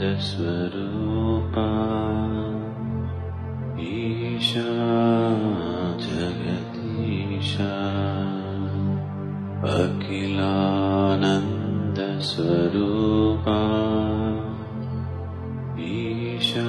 न्दस्वरूपा ईशा जगति ईशा अखिलानन्दस्वरूपा ईशा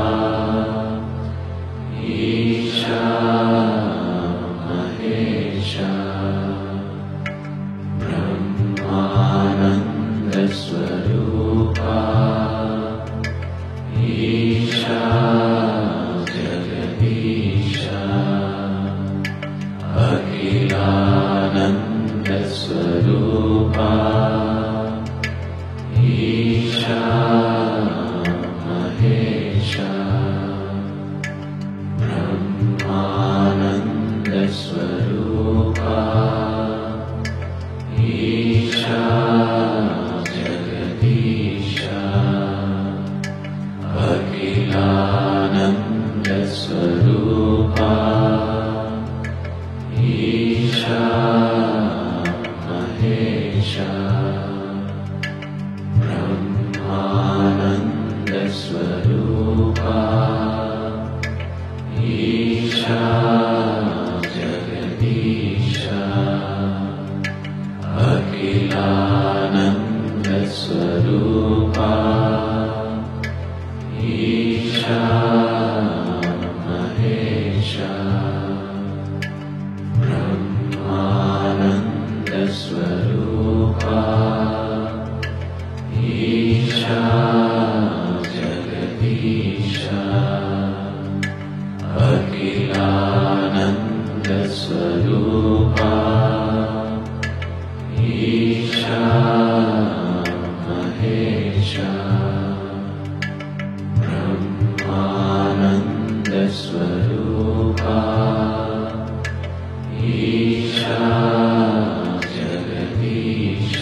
जगेश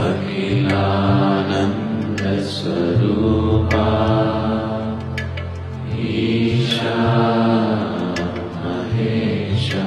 अखिमानन्द स्वरूपा एषा महेशा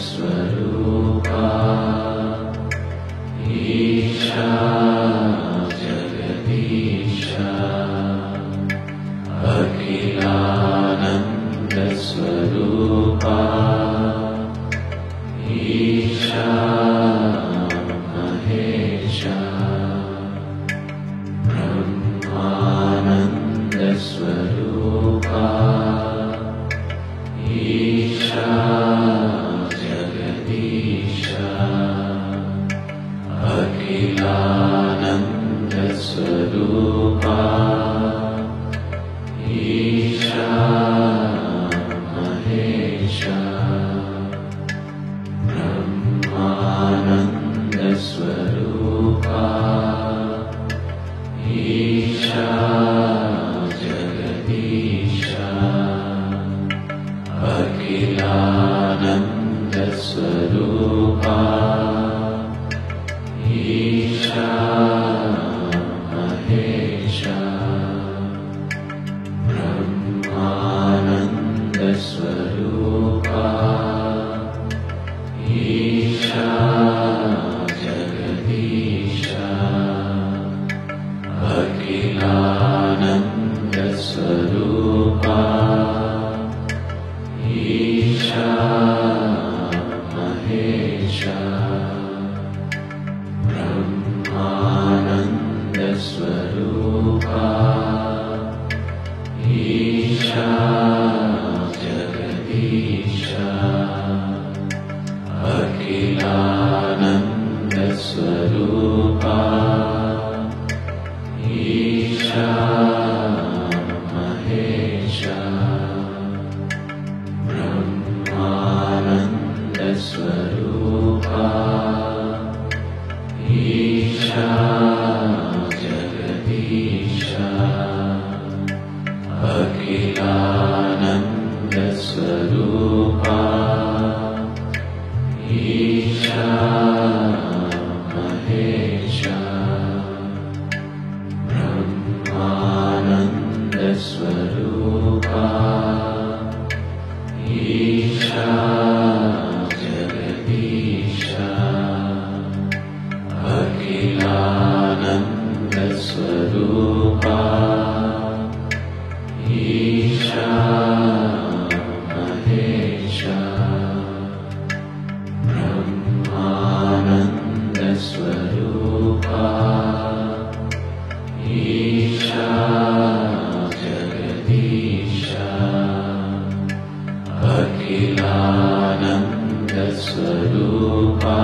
Christmas. नन्दस्वरूपा हे रूपा महेशा ब्रह्मानन्दस्वरूपा एषा जगतिषा भगिरानन्दस्वरूपा